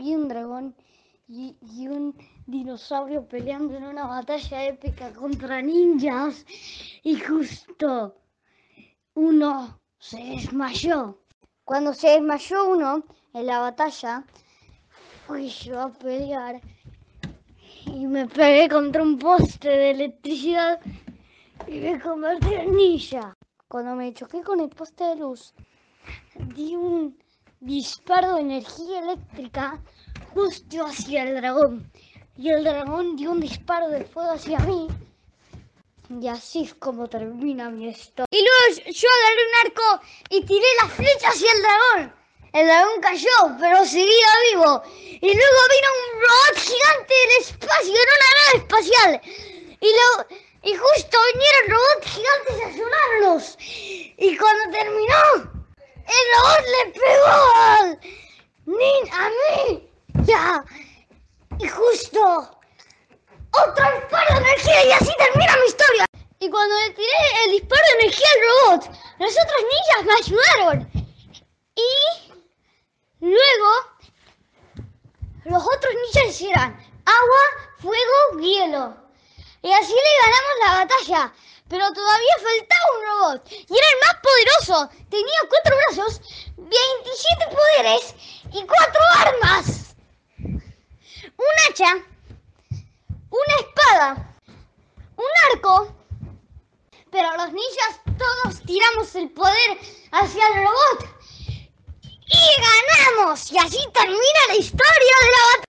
y un dragón y, y un dinosaurio peleando en una batalla épica contra ninjas y justo uno se desmayó. Cuando se desmayó uno en la batalla, fui yo a pelear y me pegué contra un poste de electricidad y me convertí en ninja. Cuando me choqué con el poste de luz, di un disparo de energía eléctrica justo hacia el dragón. Y el dragón dio un disparo de fuego hacia mí. Y así es como termina mi historia. Y luego yo agarré un arco y tiré la flecha hacia el dragón. El dragón cayó, pero seguía vivo. Y luego vino un robot gigante del espacio, en una nave espacial. Y, luego, y justo vinieron robots gigantes a ayudarnos. Y cuando terminó, el robot le pegó nin a mí. Ya. Y justo otro disparo de energía y así termina mi historia. Y cuando le tiré el disparo de energía al robot, los otros ninjas me ayudaron. Y luego los otros ninjas eran agua, fuego, hielo. Y así le ganamos la batalla. Pero todavía faltaba un Y era el más poderoso. Tenía cuatro brazos, 27 poderes y cuatro armas. Un hacha, una espada, un arco. Pero los ninjas todos tiramos el poder hacia el robot. Y ganamos. Y así termina la historia de la batalla.